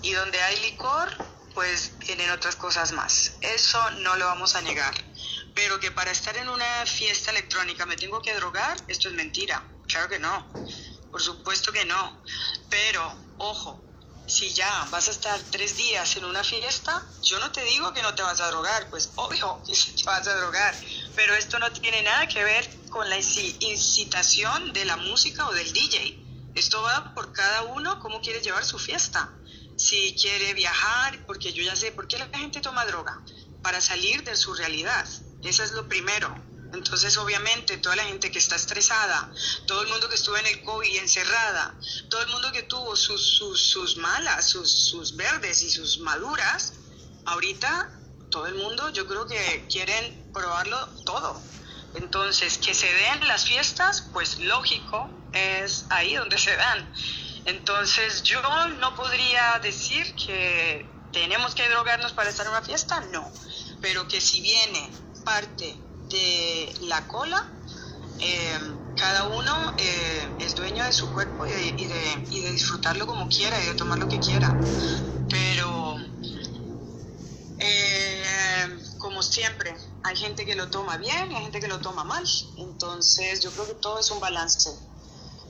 Y donde hay licor, pues tienen otras cosas más. Eso no lo vamos a negar. Pero que para estar en una fiesta electrónica me tengo que drogar, esto es mentira. Claro que no. Por supuesto que no. Pero, ojo, si ya vas a estar tres días en una fiesta, yo no te digo que no te vas a drogar, pues obvio que te vas a drogar. Pero esto no tiene nada que ver con la incitación de la música o del DJ. Esto va por cada uno cómo quiere llevar su fiesta. Si quiere viajar, porque yo ya sé por qué la gente toma droga, para salir de su realidad. Eso es lo primero. Entonces, obviamente, toda la gente que está estresada, todo el mundo que estuvo en el COVID encerrada, todo el mundo que tuvo sus, sus, malas, sus, sus verdes y sus maduras, ahorita todo el mundo yo creo que quieren probarlo todo. Entonces, que se den las fiestas, pues lógico, es ahí donde se dan. Entonces, yo no podría decir que tenemos que drogarnos para estar en una fiesta, no. Pero que si viene parte de la cola, eh, cada uno eh, es dueño de su cuerpo y de, disfrutarlo como quiera y de tomar lo que quiera. Pero, eh, como siempre, hay gente que lo toma bien y hay gente que lo toma mal. Entonces, yo creo que todo es un balance.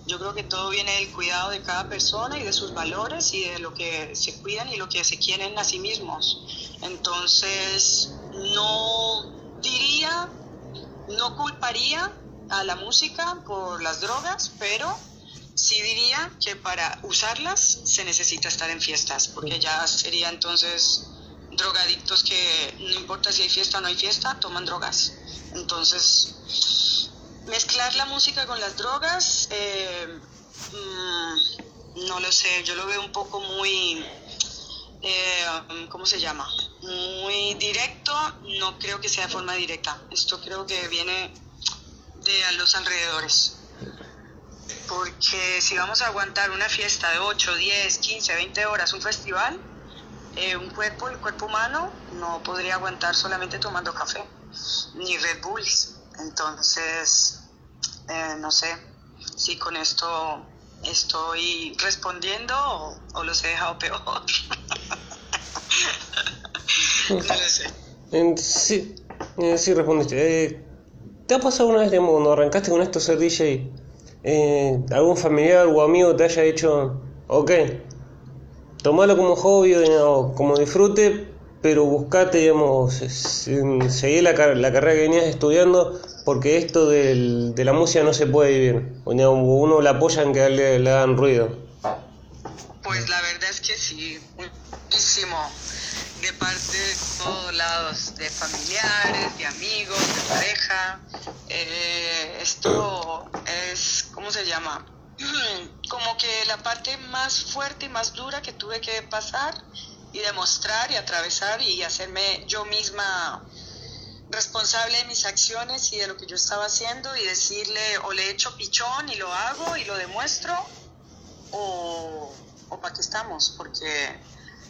Yo creo que todo viene del cuidado de cada persona y de sus valores y de lo que se cuidan y lo que se quieren a sí mismos. Entonces, no diría, no culparía a la música por las drogas, pero sí diría que para usarlas se necesita estar en fiestas, porque ya sería entonces drogadictos que no importa si hay fiesta o no hay fiesta, toman drogas. Entonces, mezclar la música con las drogas, eh, mm, no lo sé, yo lo veo un poco muy eh, ¿cómo se llama? Muy directo, no creo que sea de forma directa. Esto creo que viene de los alrededores. Porque si vamos a aguantar una fiesta de 8, 10, 15, 20 horas, un festival, eh, un cuerpo, el cuerpo humano, no podría aguantar solamente tomando café, ni Red Bulls. Entonces, eh, no sé si con esto estoy respondiendo o, los he dejado peor. no lo sé. Sí, sí respondiste. Eh, ¿Te ha pasado una vez, digamos, cuando arrancaste con esto ser DJ, eh, algún familiar o amigo te haya dicho, ok, tomalo como hobby o como disfrute, pero buscate, digamos, seguir la, la carrera que venías estudiando, porque esto del, de la música no se puede vivir. Uno la apoya en que le, le hagan ruido. Pues la verdad es que sí, muchísimo. De parte de todos lados, de familiares, de amigos, de pareja. Eh, esto es, ¿cómo se llama? Como que la parte más fuerte y más dura que tuve que pasar y demostrar y atravesar y hacerme yo misma responsable de mis acciones y de lo que yo estaba haciendo y decirle o le echo pichón y lo hago y lo demuestro o, o para qué estamos, porque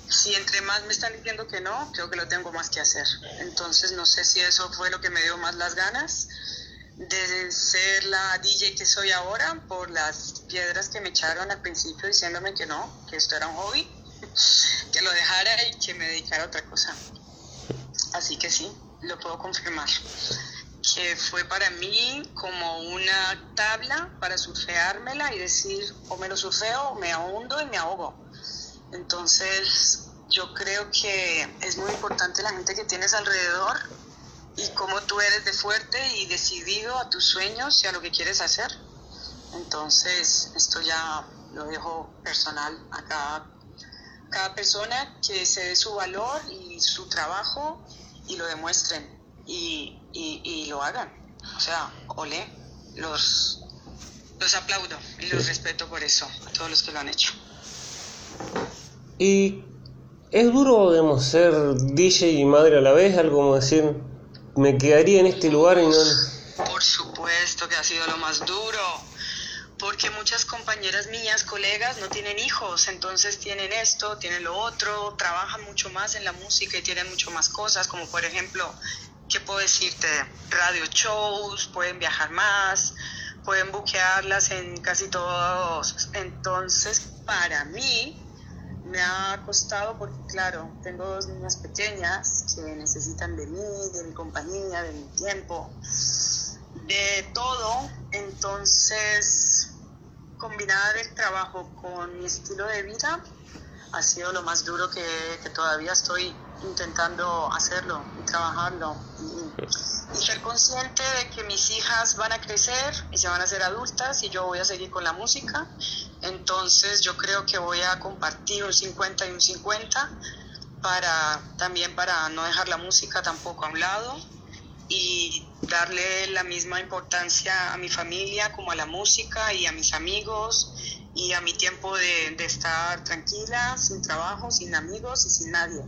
si entre más me están diciendo que no, creo que lo tengo más que hacer. Entonces no sé si eso fue lo que me dio más las ganas de ser la DJ que soy ahora por las piedras que me echaron al principio diciéndome que no, que esto era un hobby, que lo dejara y que me dedicara a otra cosa. Así que sí, lo puedo confirmar. Que fue para mí como una tabla para surfeármela y decir o me lo surfeo o me ahundo y me ahogo. Entonces yo creo que es muy importante la gente que tienes alrededor y cómo tú eres de fuerte y decidido a tus sueños y a lo que quieres hacer. Entonces, esto ya lo dejo personal a cada persona que se dé su valor y su trabajo y lo demuestren y, y, lo hagan. O sea, ole, los, los aplaudo y los respeto por eso, a todos los que lo han hecho. Y es duro, digamos, ser DJ y madre a la vez, algo como decir, me quedaría en este lugar y no... Por supuesto que ha sido lo más duro, porque muchas compañeras mías, colegas, no tienen hijos, entonces tienen esto, tienen lo otro, trabajan mucho más en la música y tienen mucho más cosas, como por ejemplo, ¿qué puedo decirte? Radio shows, pueden viajar más, pueden buquearlas en casi todos. Entonces, para mí, me ha costado porque, claro, tengo dos niñas pequeñas que necesitan de mí, de mi compañía, de mi tiempo, de todo. Entonces, combinar el trabajo con mi estilo de vida ha sido lo más duro que, todavía estoy intentando hacerlo y trabajarlo. Y, y, ser consciente de que mis hijas van a crecer y se van a hacer adultas y yo voy a seguir con la música entonces yo creo que voy a compartir un 50 y un 50 para también para no dejar la música tampoco a un lado y darle la misma importancia a mi familia como a la música y a mis amigos y a mi tiempo de, de estar tranquila, sin trabajo, sin amigos y sin nadie.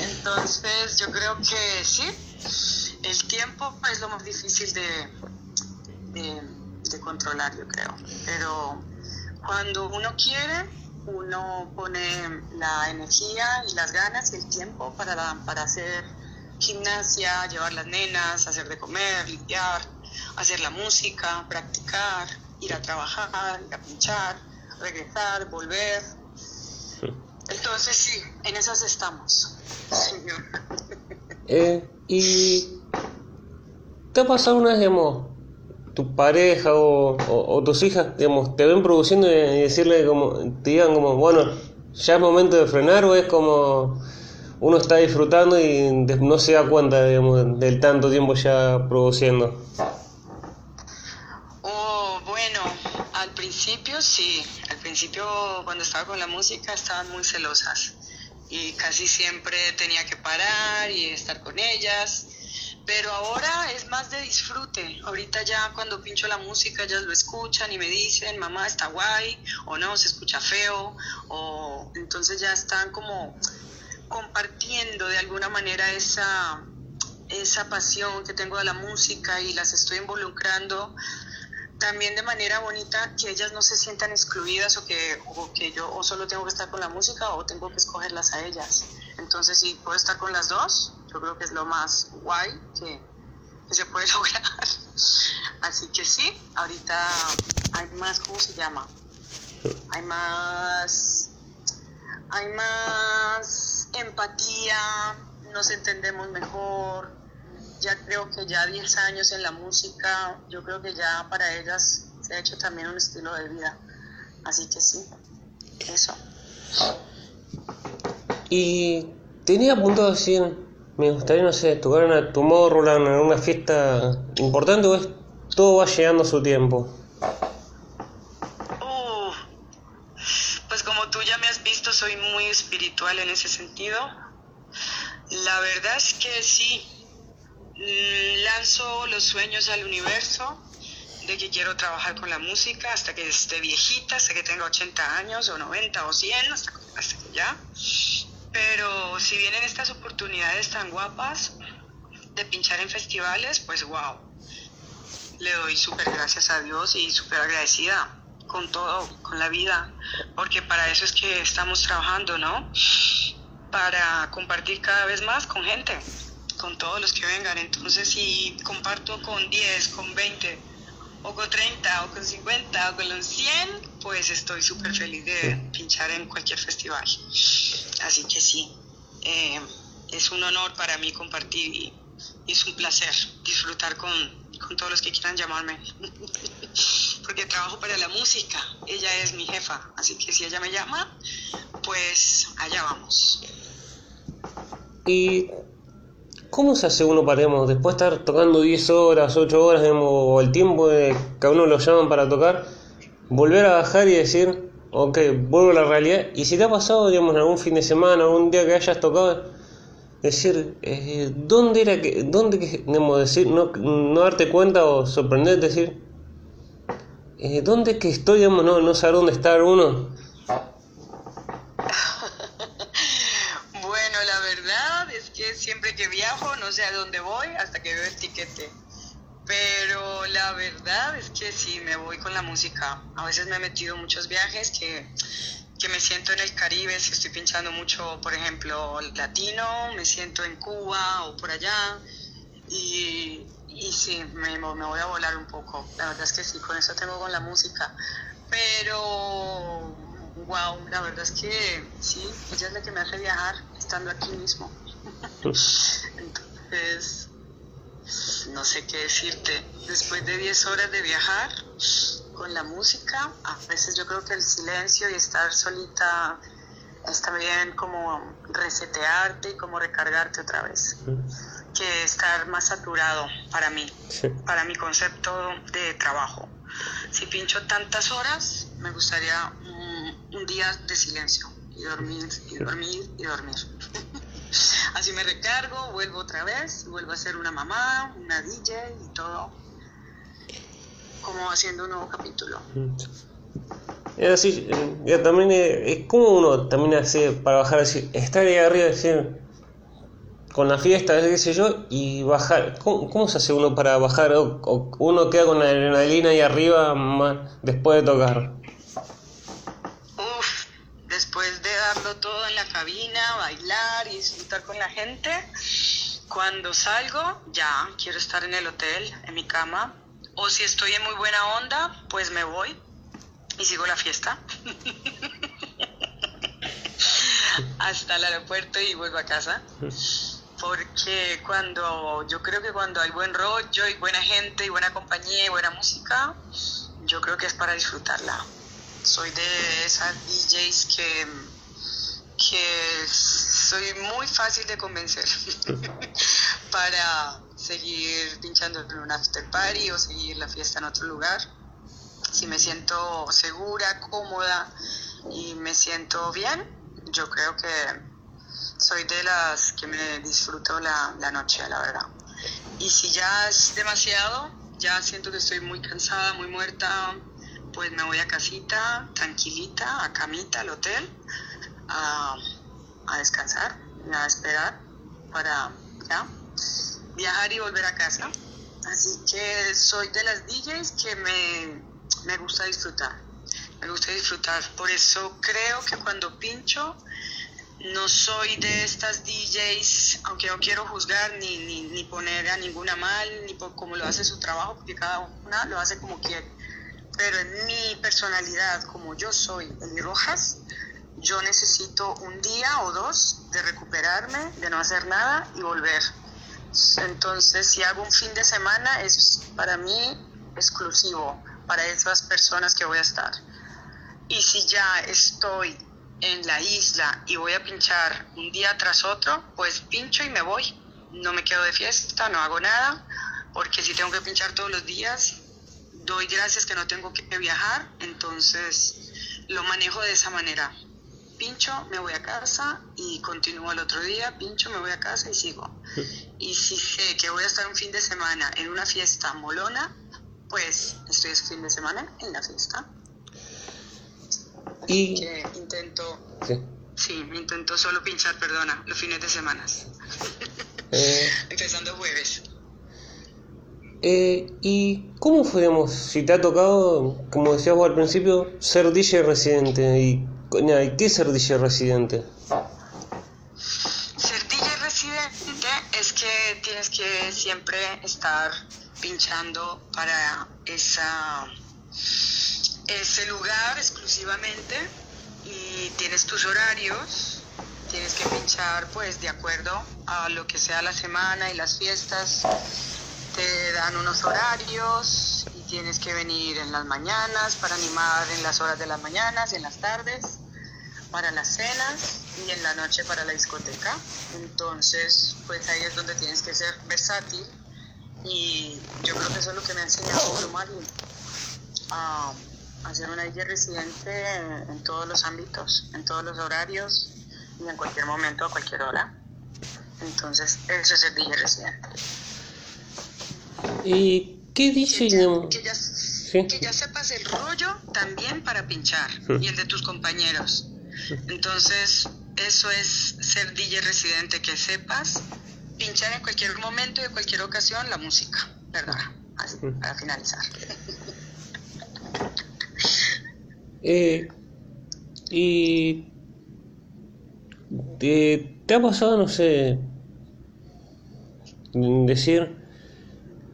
Entonces yo creo que sí, el tiempo es lo más difícil de, de, controlar, yo creo. Pero cuando uno quiere, uno pone la energía y las ganas y el tiempo para, para hacer gimnasia, llevar las nenas, hacer de comer, limpiar, hacer la música, practicar, ir a trabajar, ir a pinchar, regresar, volver. Entonces sí, en esas estamos, señor. Eh, ¿Y te ha pasado una vez, digamos, tu pareja o, tus hijas, digamos, te ven produciendo y decirle como, te digan como, bueno, ya es momento de frenar o es como uno está disfrutando y no se da cuenta, del tanto tiempo ya produciendo? Oh, bueno, al principio sí, al principio cuando estaba con la música estaban muy celosas y casi siempre tenía que parar y estar con ellas pero ahora es más de disfrute. Ahorita ya cuando pincho la música ellas lo escuchan y me dicen, mamá está guay, o no, se escucha feo, o entonces ya están como compartiendo de alguna manera esa, esa pasión que tengo de la música y las estoy involucrando también de manera bonita que ellas no se sientan excluidas o que, o que yo solo tengo que estar con la música o tengo que escogerlas a ellas. Entonces, si puedo estar con las dos, yo creo que es lo más guay que, se puede lograr. Así que sí, ahorita hay más, ¿cómo se llama? Hay más, hay más empatía, nos entendemos mejor. Ya creo que ya 10 años en la música, yo creo que ya para ellas se ha hecho también un estilo de vida. Así que sí, eso. Y tenía punto de decir, me gustaría, no sé, tocar una Tomorrowland en una fiesta importante o es, todo va llegando a su tiempo? Uh, pues como tú ya me has visto, soy muy espiritual en ese sentido. La verdad es que sí, mm, lanzo los sueños al universo de que quiero trabajar con la música hasta que esté viejita, hasta que tenga 80 años o 90 o 100, hasta, hasta que ya pero si vienen estas oportunidades tan guapas, de pinchar en festivales, pues wow. Le doy súper gracias a Dios y súper agradecida con todo, con la vida, porque para eso es que estamos trabajando, ¿no? Para compartir cada vez más con gente, con todos los que vengan. Entonces, si comparto con 10, con 20, o con 30, o con 50, o con los 100, pues estoy súper feliz de pinchar en cualquier festival. Así que sí, eh, es un honor para mí compartir y, es un placer disfrutar con, con todos los que quieran llamarme. Porque trabajo para la música, ella es mi jefa, así que si ella me llama, pues allá vamos. ¿Y cómo se hace uno para, después de estar tocando 10 horas, 8 horas, o el tiempo que a uno lo llaman para tocar, volver a bajar y decir, ok, vuelvo a la realidad? Y si te ha pasado, digamos, algún fin de semana, algún día que hayas tocado, decir, eh, ¿dónde era que, dónde, digamos, decir, no, no darte cuenta o sorprenderte, decir, eh, ¿dónde que estoy, digamos, no, no saber dónde está uno? bueno, la verdad es que siempre que viajo no sé a dónde voy hasta que veo el tiquete. Pero la verdad es que sí, me voy con la música. A veces me he metido muchos viajes que que me siento en el Caribe, si estoy pinchando mucho, por ejemplo, latino, me siento en Cuba o por allá. Y, y sí, me, me, voy a volar un poco. La verdad es que sí, con eso tengo con la música. Pero, wow, la verdad es que sí, ella es la que me hace viajar estando aquí mismo. Entonces, no sé qué decirte. Después de 10 horas de viajar, con la música. A veces yo creo que el silencio y estar solita está bien como resetearte y como recargarte otra vez. Que estar más saturado para mí, para mi concepto de trabajo. Si pincho tantas horas, me gustaría un, día de silencio y dormir y dormir y dormir. Así me recargo, vuelvo otra vez, vuelvo a ser una mamá, una DJ y todo como haciendo un nuevo capítulo. Es así, también es, como uno también hace para bajar, así, estar ahí arriba, decir, con la fiesta, qué sé yo, y bajar. ¿Cómo, se hace uno para bajar? O, uno queda con la adrenalina ahí arriba después de tocar. Uf, después de darlo todo en la cabina, bailar y disfrutar con la gente, cuando salgo, ya quiero estar en el hotel, en mi cama, o si estoy en muy buena onda, pues me voy y sigo la fiesta. Hasta el aeropuerto y vuelvo a casa. Porque cuando, yo creo que cuando hay buen rollo y buena gente y buena compañía y buena música, yo creo que es para disfrutarla. Soy de esas DJs que, que soy muy fácil de convencer para seguir pinchando en un after party o seguir la fiesta en otro lugar. Si me siento segura, cómoda y me siento bien, yo creo que soy de las que me disfruto la, la noche, la verdad. Y si ya es demasiado, ya siento que estoy muy cansada, muy muerta, pues me voy a casita, tranquilita, a camita, al hotel, a, a descansar, a esperar para ya viajar y volver a casa. Así que soy de las DJs que me, me gusta disfrutar. Me gusta disfrutar. Por eso creo que cuando pincho, no soy de estas DJs, aunque no quiero juzgar ni, ni, ni poner a ninguna mal, ni por cómo lo hace su trabajo, porque cada una lo hace como quiere. Pero en mi personalidad, como yo soy Eli Rojas, yo necesito un día o dos de recuperarme, de no hacer nada y volver entonces, si hago un fin de semana, es para mí exclusivo, para esas personas que voy a estar. Y si ya estoy en la isla y voy a pinchar un día tras otro, pues pincho y me voy. No me quedo de fiesta, no hago nada, porque si tengo que pinchar todos los días, doy gracias que no tengo que viajar, entonces lo manejo de esa manera pincho, me voy a casa y continúo el otro día, pincho, me voy a casa y sigo. Y si sé que voy a estar un fin de semana en una fiesta molona, pues estoy ese fin de semana en la fiesta. y que intento... Sí. intento solo pinchar, perdona, los fines de semana. Eh, Empezando jueves. Eh, ¿Y cómo fue, digamos, si te ha tocado, como decías vos al principio, ser DJ residente? ¿Y, ¿y qué es ser DJ residente? Ser DJ residente es que tienes que siempre estar pinchando para esa ese lugar exclusivamente y tienes tus horarios, tienes que pinchar pues de acuerdo a lo que sea la semana y las fiestas dan unos horarios y tienes que venir en las mañanas para animar en las horas de las mañanas, en las tardes, para las cenas y en la noche para la discoteca. Entonces, pues ahí es donde tienes que ser versátil y yo creo que eso es lo que me ha enseñado Mario, a hacer una DJ residente en todos los ámbitos, en todos los horarios y en cualquier momento, a cualquier hora. Entonces, eso es el DJ residente. ¿Y qué dice? Que ya, que ya, sepas el rollo también para pinchar y el de tus compañeros. Entonces, eso es ser DJ residente, que sepas pinchar en cualquier momento y en cualquier ocasión la música, ¿verdad? Así, para finalizar. Eh, y te, ha pasado, no sé, decir,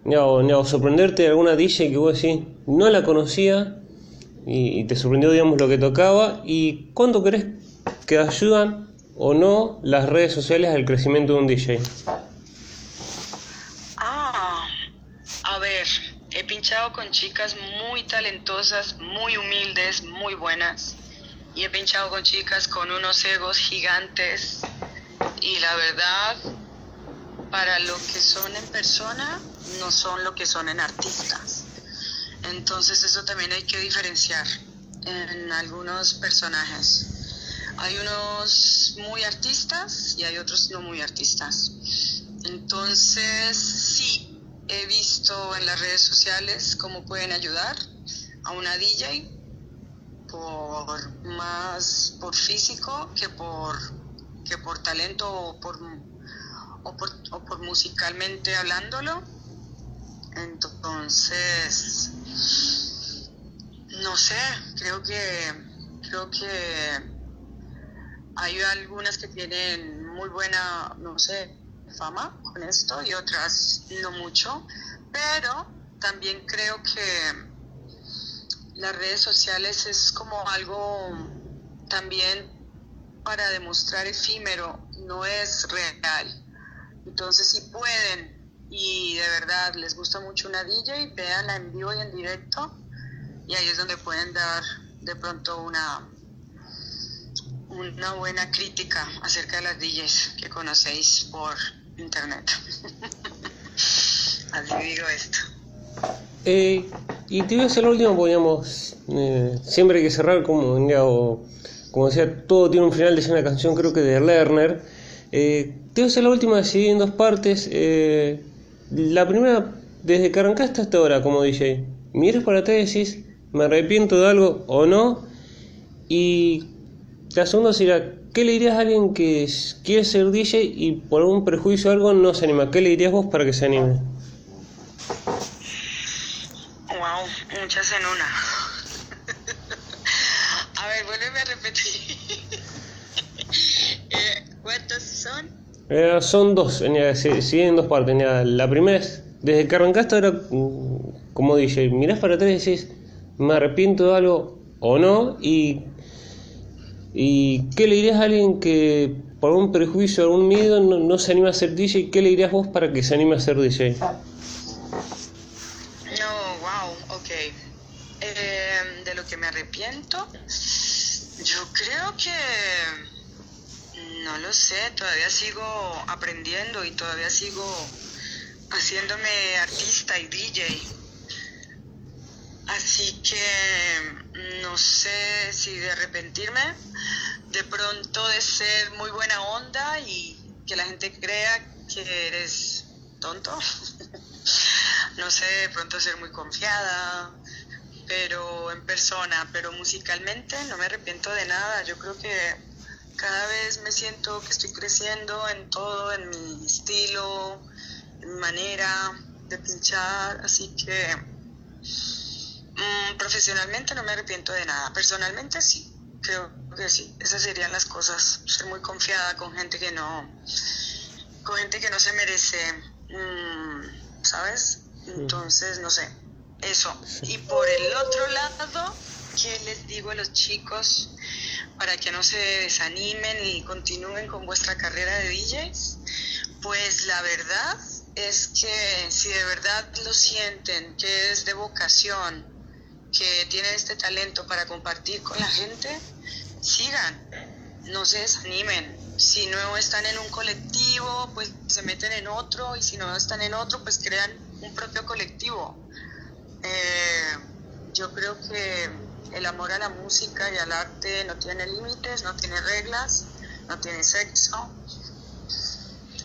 o, sorprenderte de alguna DJ que vos decís, no la conocía y, te sorprendió, digamos, lo que tocaba. ¿Y cuánto crees que ayudan o no las redes sociales al crecimiento de un DJ? Ah, a ver, he pinchado con chicas muy talentosas, muy humildes, muy buenas. Y he pinchado con chicas con unos egos gigantes. Y la verdad, para lo que son en persona, no son lo que son en artistas. Entonces eso también hay que diferenciar en algunos personajes. Hay unos muy artistas y hay otros no muy artistas. Entonces sí, he visto en las redes sociales cómo pueden ayudar a una DJ por más por físico que por que por talento o por o por, o por musicalmente hablándolo. Entonces, no sé, creo que, creo que hay algunas que tienen muy buena, no sé, fama con esto y otras no mucho, pero también creo que las redes sociales es como algo también para demostrar efímero, no es real. Entonces, si pueden y de verdad les gusta mucho una DJ, veanla en vivo y en directo y ahí es donde pueden dar de pronto una una buena crítica acerca de las DJs que conocéis por internet. Así digo esto. Eh, y te voy a hacer lo último, podríamos eh, siempre hay que cerrar como, como decía, todo tiene un final, de una canción creo que de Lerner. Eh, te voy a hacer la última decidí en dos partes. Eh, la primera, desde que arrancaste hasta ahora como DJ, miras para atrás y decís, me arrepiento de algo o no. Y la segunda sería, ¿qué le dirías a alguien que quiere ser DJ y por algún prejuicio o algo no se anima? ¿Qué le dirías vos para que se anime? Wow, muchas en una. a ver, vuélveme a repetir. ¿Cuántos son? Eh, son dos, siguen en dos partes. La primera es, desde que arrancaste ahora, mm, como dije, mirás para atrás y decís, me arrepiento de algo o no, y, y ¿qué le dirías a alguien que por un prejuicio o algún miedo no, se anima a ser DJ? ¿Qué le dirías vos para que se anime a ser DJ? No, wow, ok. Eh, de lo que me arrepiento, yo creo que no lo sé, todavía sigo aprendiendo y todavía sigo haciéndome artista y DJ. Así que no sé si de arrepentirme, de pronto de ser muy buena onda y que la gente crea que eres tonto. no sé, de pronto ser muy confiada, pero en persona, pero musicalmente no me arrepiento de nada. Yo creo que cada vez me siento que estoy creciendo en todo, en mi estilo, en mi manera de pinchar, así que mm, profesionalmente no me arrepiento de nada, personalmente sí, creo que sí, esas serían las cosas, ser muy confiada con gente que no, con gente que no se merece, mm, ¿sabes? Entonces, no sé, eso. Y por el otro lado, ¿qué les digo a los chicos para que no se desanimen y continúen con vuestra carrera de DJs? Pues la verdad es que si de verdad lo sienten, que es de vocación, que tienen este talento para compartir con la gente, sigan, no se desanimen. Si no están en un colectivo, pues se meten en otro y si no están en otro, pues crean un propio colectivo. Eh, yo creo que el amor a la música y al arte no tiene límites, no tiene reglas, no tiene sexo.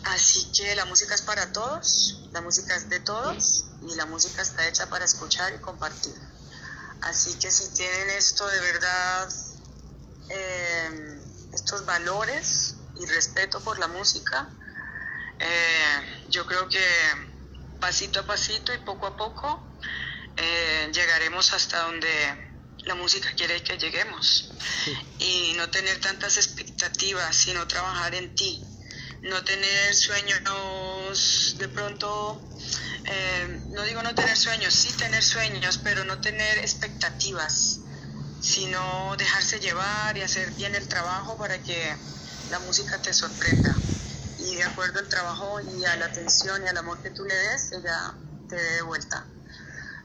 Así que la música es para todos, la música es de todos y la música está hecha para escuchar y compartir. Así que si tienen esto de verdad, eh, estos valores y respeto por la música, eh, yo creo que pasito a pasito y poco a poco eh, llegaremos hasta donde la música quiere que lleguemos. Y no tener tantas expectativas, sino trabajar en ti. No tener sueños de pronto, eh, no digo no tener sueños, sí tener sueños, pero no tener expectativas, sino dejarse llevar y hacer bien el trabajo para que la música te sorprenda. Y de acuerdo al trabajo y a la atención y al amor que tú le des, ella te dé de vuelta.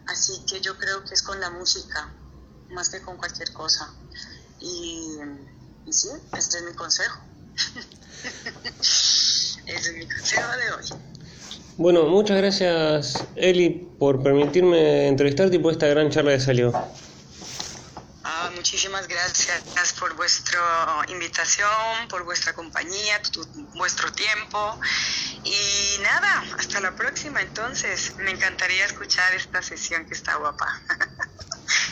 Así que yo creo que es con la música, más que con cualquier cosa. Y, sí, este es mi consejo. Ese es mi consejo de hoy. Bueno, muchas gracias Eli por permitirme entrevistarte y por esta gran charla de salió. Ah, muchísimas gracias por vuestra invitación, por vuestra compañía, vuestro tiempo. Y nada, hasta la próxima entonces. Me encantaría escuchar esta sesión que está guapa.